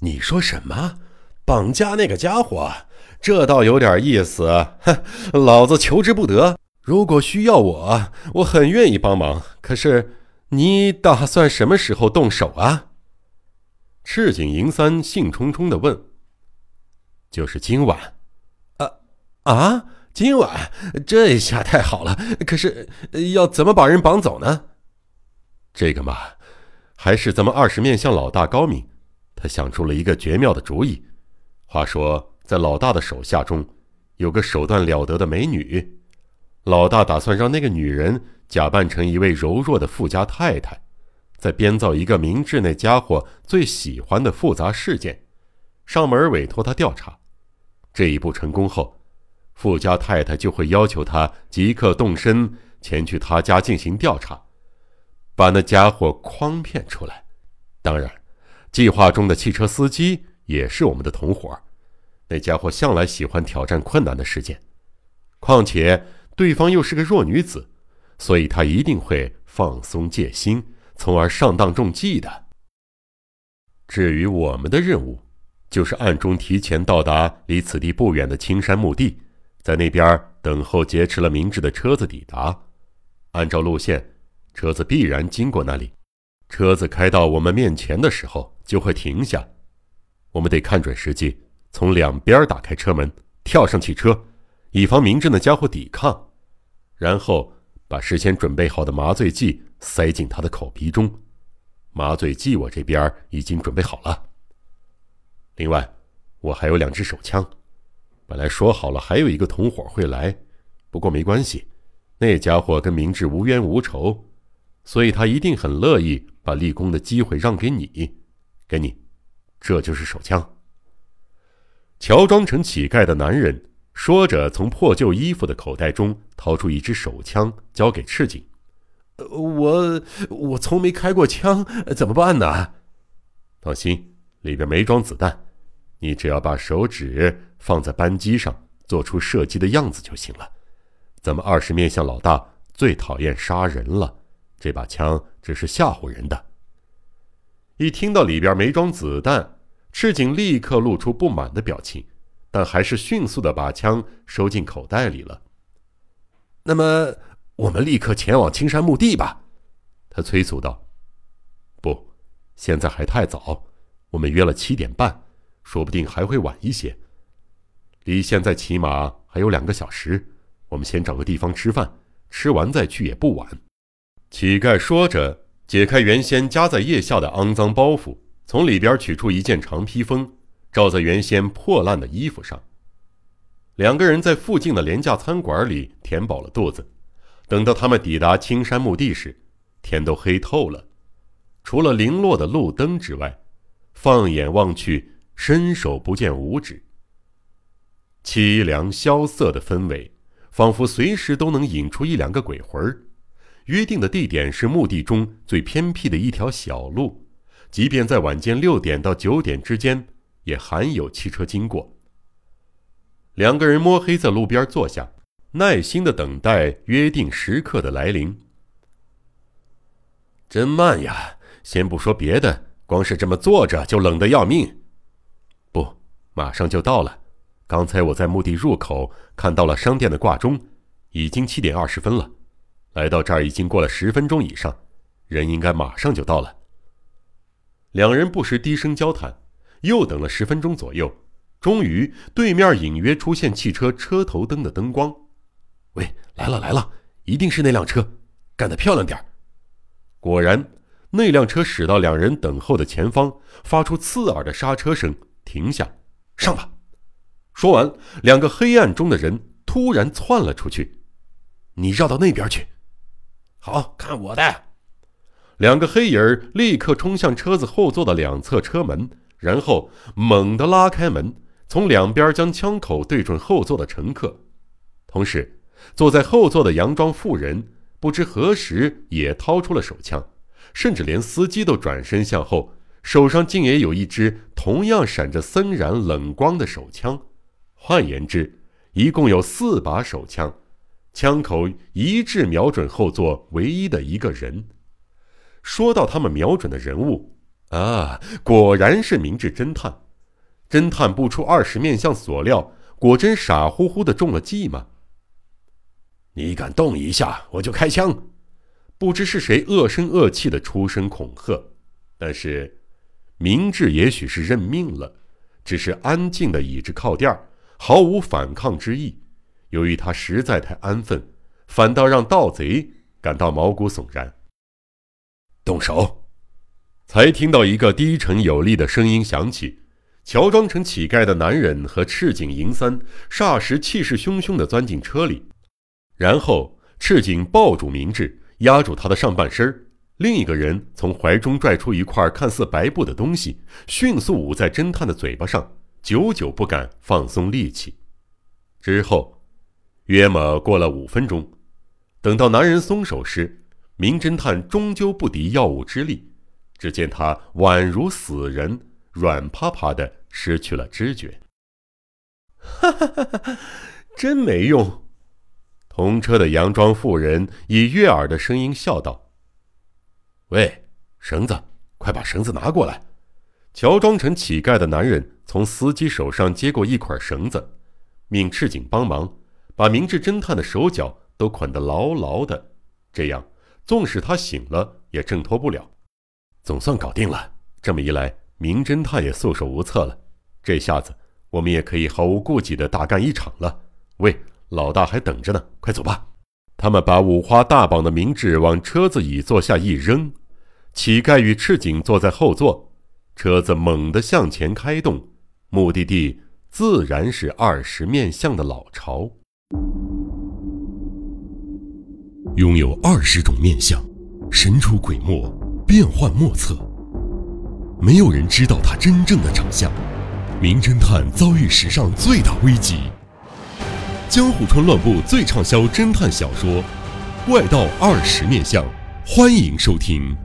你说什么？绑架那个家伙？这倒有点意思。哼，老子求之不得。如果需要我，我很愿意帮忙。可是，你打算什么时候动手啊？赤井银三兴冲冲的问。就是今晚。啊啊！今晚？这下太好了。可是，要怎么把人绑走呢？这个嘛，还是咱们二十面相老大高明。他想出了一个绝妙的主意。话说，在老大的手下中，有个手段了得的美女。老大打算让那个女人假扮成一位柔弱的富家太太，再编造一个明智那家伙最喜欢的复杂事件，上门委托他调查。这一步成功后，富家太太就会要求他即刻动身前去他家进行调查，把那家伙诓骗出来。当然。计划中的汽车司机也是我们的同伙，那家伙向来喜欢挑战困难的事件，况且对方又是个弱女子，所以他一定会放松戒心，从而上当中计的。至于我们的任务，就是暗中提前到达离此地不远的青山墓地，在那边等候劫持了明智的车子抵达。按照路线，车子必然经过那里。车子开到我们面前的时候。就会停下，我们得看准时机，从两边打开车门，跳上汽车，以防明智那家伙抵抗，然后把事先准备好的麻醉剂塞进他的口鼻中。麻醉剂我这边已经准备好了。另外，我还有两支手枪。本来说好了还有一个同伙会来，不过没关系，那家伙跟明智无冤无仇，所以他一定很乐意把立功的机会让给你。给你，这就是手枪。乔装成乞丐的男人说着，从破旧衣服的口袋中掏出一支手枪，交给赤井。我我从没开过枪，怎么办呢？放心，里边没装子弹，你只要把手指放在扳机上，做出射击的样子就行了。咱们二十面相老大最讨厌杀人了，这把枪只是吓唬人的。一听到里边没装子弹，赤井立刻露出不满的表情，但还是迅速的把枪收进口袋里了。那么，我们立刻前往青山墓地吧，他催促道。不，现在还太早，我们约了七点半，说不定还会晚一些。离现在起码还有两个小时，我们先找个地方吃饭，吃完再去也不晚。乞丐说着。解开原先夹在腋下的肮脏包袱，从里边取出一件长披风，罩在原先破烂的衣服上。两个人在附近的廉价餐馆里填饱了肚子。等到他们抵达青山墓地时，天都黑透了，除了零落的路灯之外，放眼望去，伸手不见五指。凄凉萧瑟的氛围，仿佛随时都能引出一两个鬼魂儿。约定的地点是墓地中最偏僻的一条小路，即便在晚间六点到九点之间，也罕有汽车经过。两个人摸黑在路边坐下，耐心的等待约定时刻的来临。真慢呀！先不说别的，光是这么坐着就冷得要命。不，马上就到了。刚才我在墓地入口看到了商店的挂钟，已经七点二十分了。来到这儿已经过了十分钟以上，人应该马上就到了。两人不时低声交谈，又等了十分钟左右，终于对面隐约出现汽车车头灯的灯光。喂，来了来了，一定是那辆车，干得漂亮点儿！果然，那辆车驶到两人等候的前方，发出刺耳的刹车声，停下，上吧。说完，两个黑暗中的人突然窜了出去。你绕到那边去。好看我的！两个黑影儿立刻冲向车子后座的两侧车门，然后猛地拉开门，从两边将枪口对准后座的乘客。同时，坐在后座的洋装妇人不知何时也掏出了手枪，甚至连司机都转身向后，手上竟也有一支同样闪着森然冷光的手枪。换言之，一共有四把手枪。枪口一致瞄准后座唯一的一个人。说到他们瞄准的人物，啊，果然是明智侦探。侦探不出二十面相所料，果真傻乎乎的中了计吗？你敢动一下，我就开枪！不知是谁恶声恶气的出声恐吓，但是明智也许是认命了，只是安静的倚着靠垫毫无反抗之意。由于他实在太安分，反倒让盗贼感到毛骨悚然。动手！才听到一个低沉有力的声音响起。乔装成乞丐的男人和赤井银三霎时气势汹汹地钻进车里，然后赤井抱住明智，压住他的上半身另一个人从怀中拽出一块看似白布的东西，迅速捂在侦探的嘴巴上，久久不敢放松力气。之后，约莫过了五分钟，等到男人松手时，名侦探终究不敌药物之力，只见他宛如死人，软趴趴的。失去了知觉，哈哈哈哈真没用。同车的洋装妇人以悦耳的声音笑道：“喂，绳子，快把绳子拿过来。”乔装成乞丐的男人从司机手上接过一捆绳子，命赤井帮忙把明智侦探的手脚都捆得牢牢的，这样纵使他醒了也挣脱不了。总算搞定了，这么一来。名侦探也束手无策了，这下子我们也可以毫无顾忌的大干一场了。喂，老大还等着呢，快走吧！他们把五花大绑的明智往车子椅座下一扔，乞丐与赤井坐在后座，车子猛地向前开动，目的地自然是二十面相的老巢。拥有二十种面相，神出鬼没，变幻莫测。没有人知道他真正的长相，名侦探遭遇史上最大危机。江户川乱步最畅销侦探小说《怪盗二十面相》，欢迎收听。